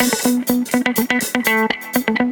Thank you.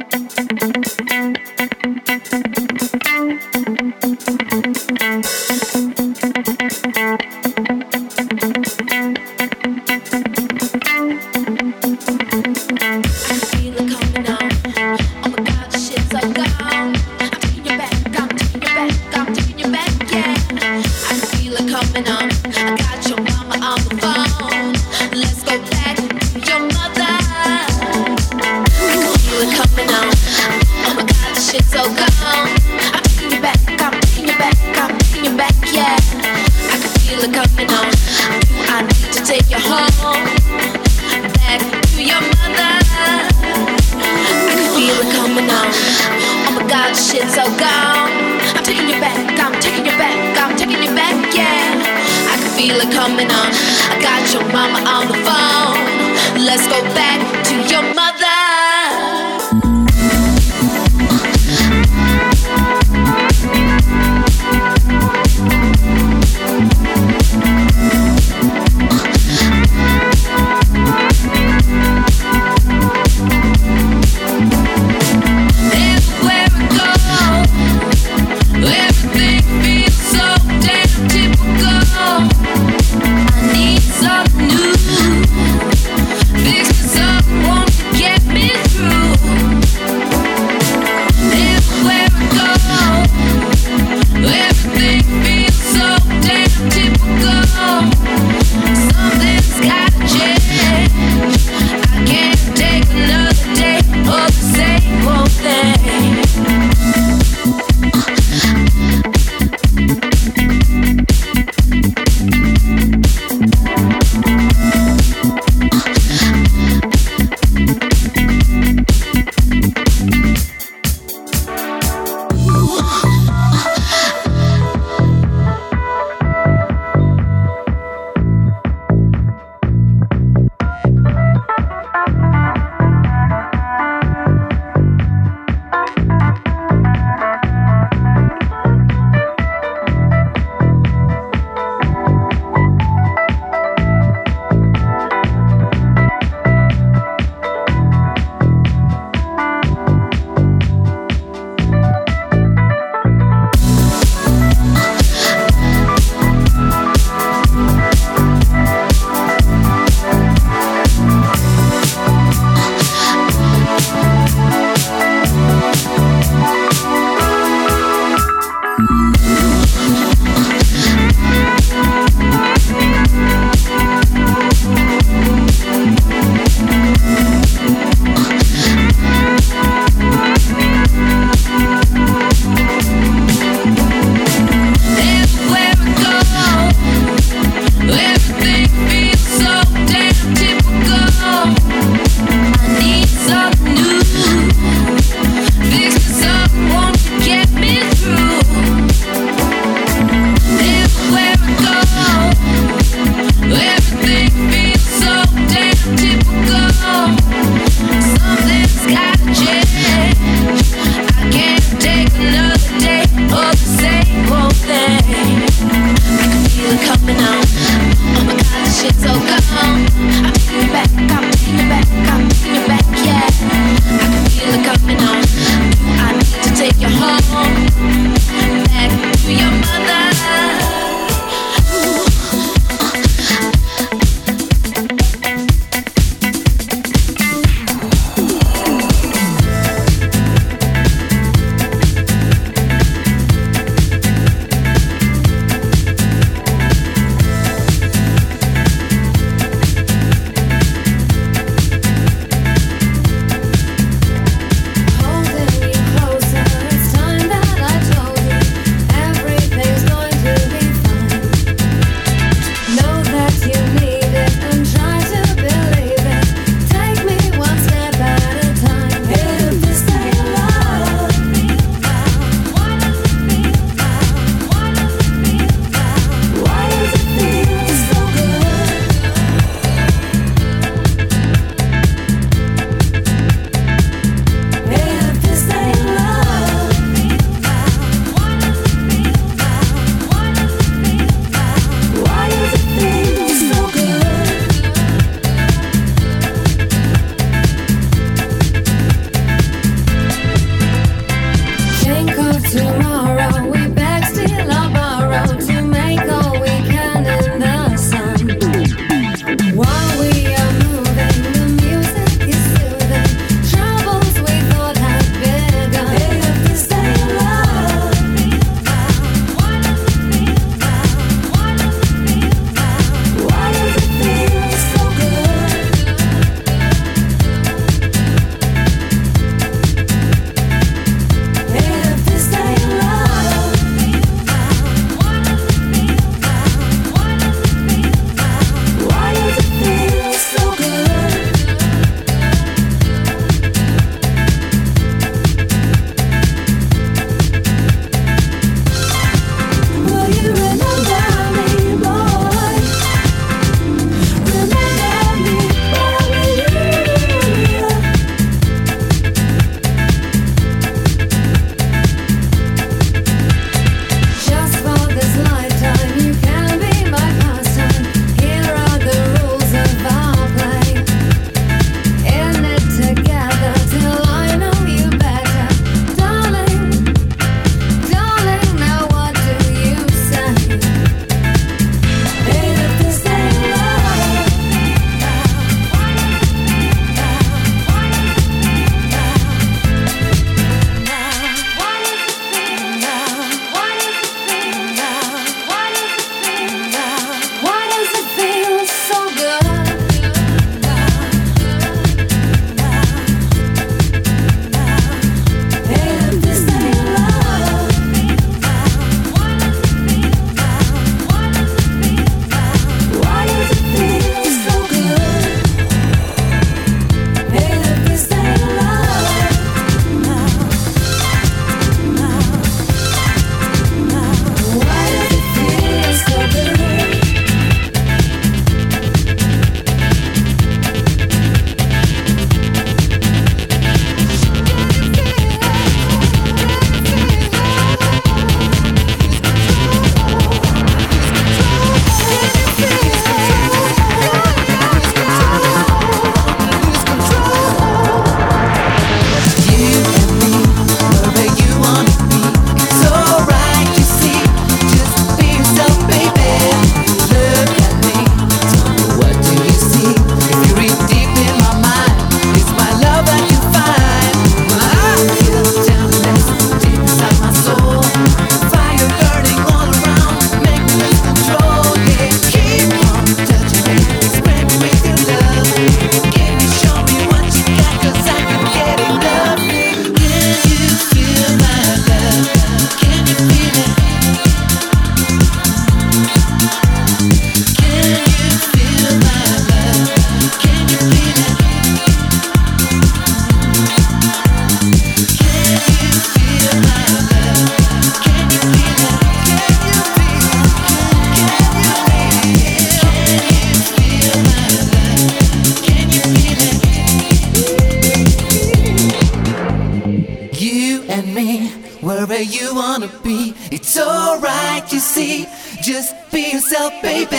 be. It's alright, you see. Just be yourself, baby.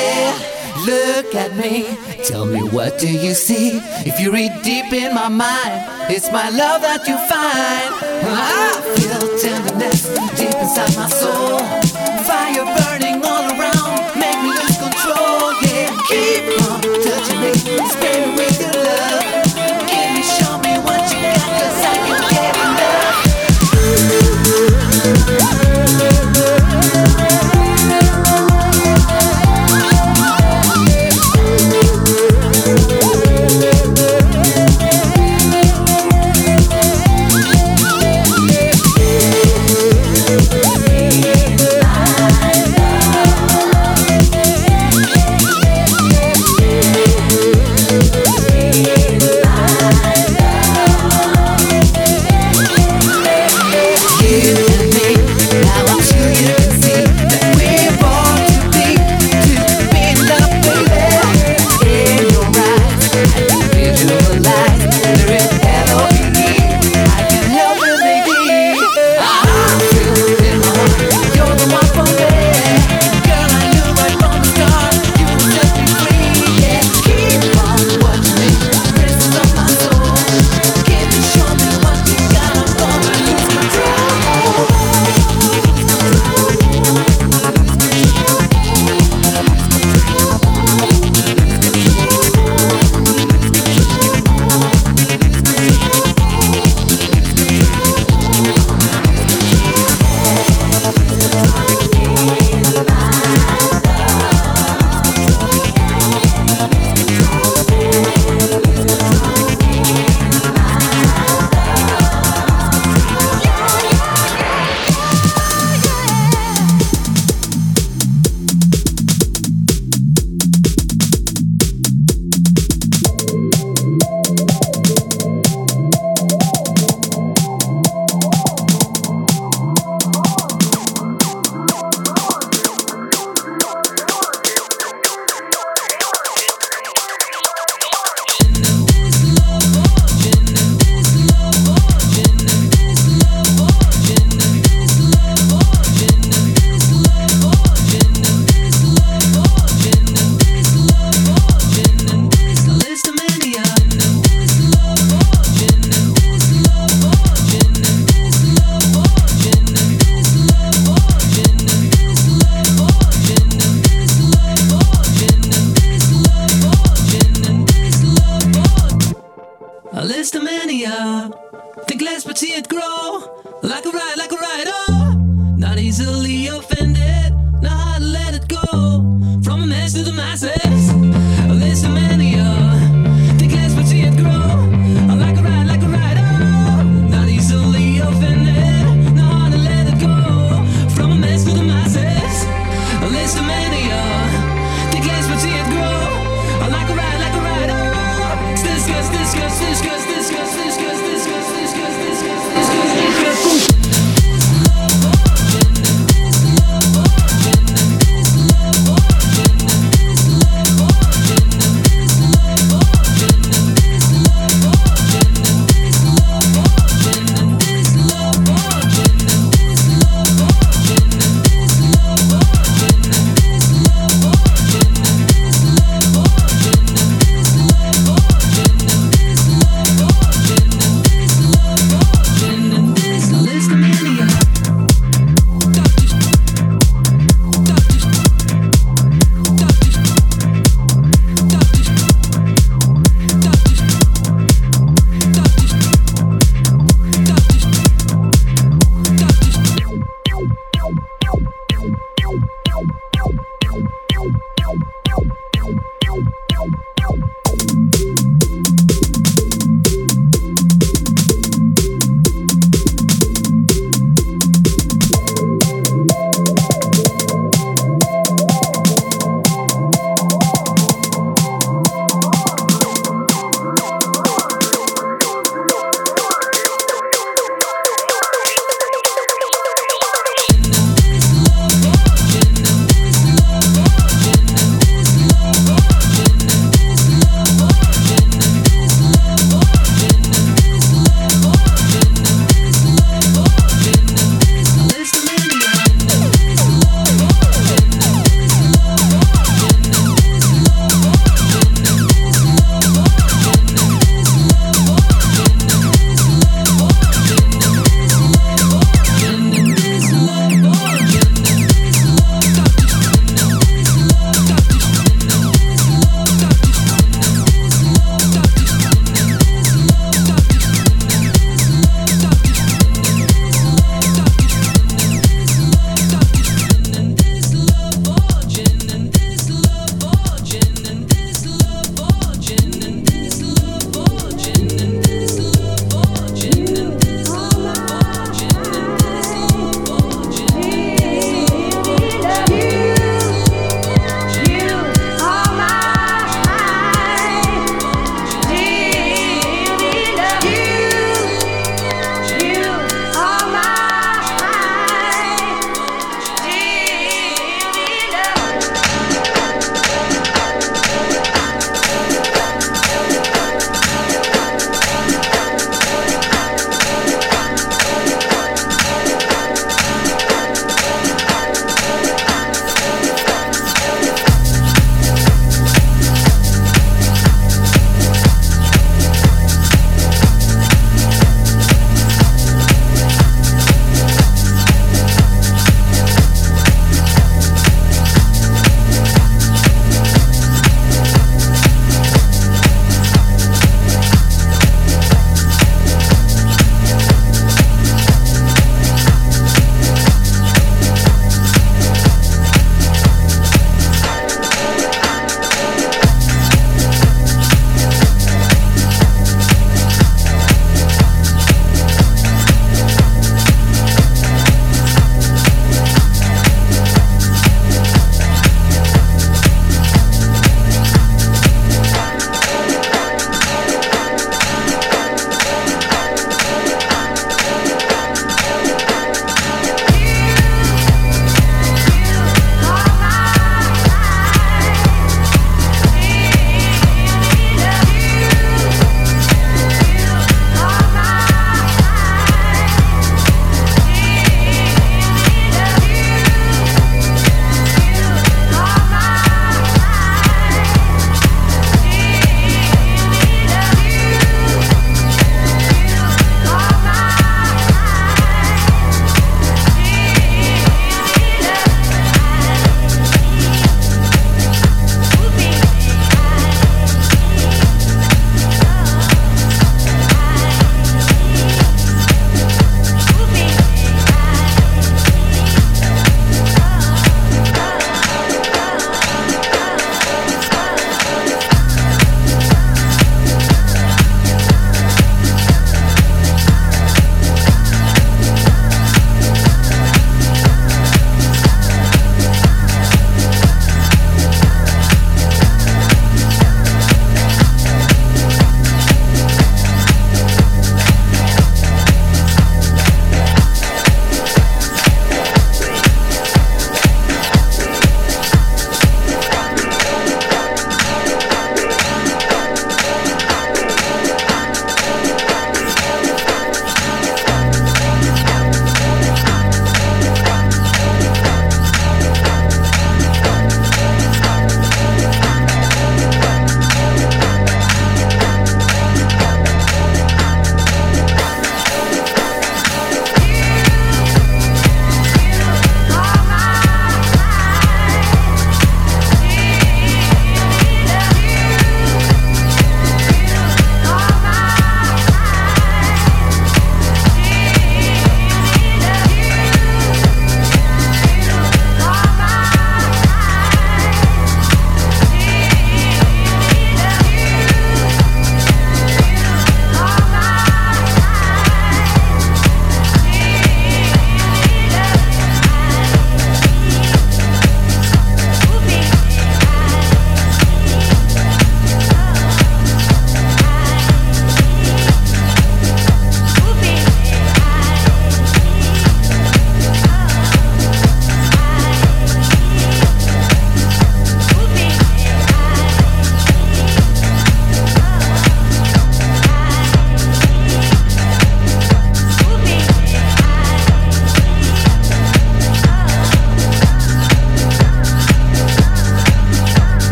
Look at me. Tell me what do you see? If you read deep in my mind, it's my love that you find. I feel tenderness deep inside my soul. Fire burns.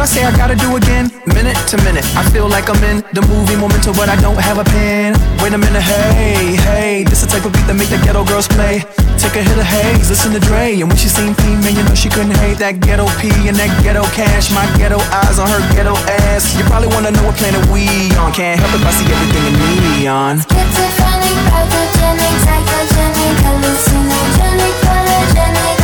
I say I gotta do again? Minute to minute, I feel like I'm in the movie Memento, but I don't have a pen. Wait a minute, hey, hey, this the type of beat that make the ghetto girls play. Take a hit of haze, listen to Dre, and when she seen man, you know she couldn't hate that ghetto P and that ghetto cash. My ghetto eyes on her ghetto ass. You probably wanna know what planet we on. Can't help it, I see everything in neon. Schizophrenic, pathogenic, psychogenic, hallucinogenic, polygenic,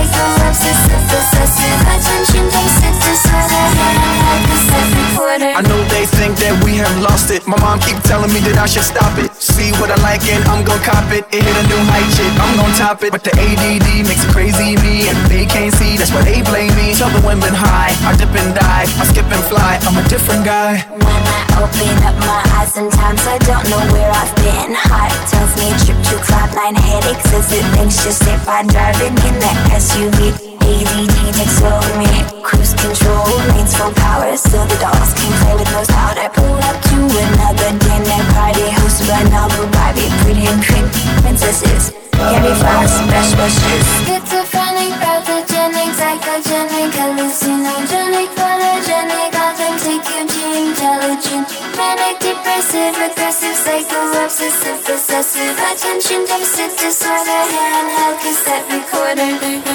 aggressive, psycho, obsessive, attention deficit disorder, I know they think that we have lost it. My mom keep telling me that I should stop it. See what I like and I'm gon' cop it. It hit a new height, shit. I'm gon' top it. But the ADD makes it crazy me, and they can't see. That's why they blame me. Tell the women high. I dip and dive. I skip and fly. I'm a different guy. When I open up my eyes, sometimes I don't know where I've been. Heart tells me trip to cloudline headaches as it just if I'm driving in that SUV. ADD takes over me. Cruise control, lanes full power, so the dogs can play with no powder. Pull up to another dinner party hosted by Noble Barbie, pretty and cream princesses. Candy flowers, best wishes. Schizophrenic, psychogenic, hallucinogenic, polygenic, authentic, intelligent, manic, depressive, aggressive, psycho, obsessive, possessive, attention deficit disorder, handheld cassette recorder.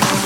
life.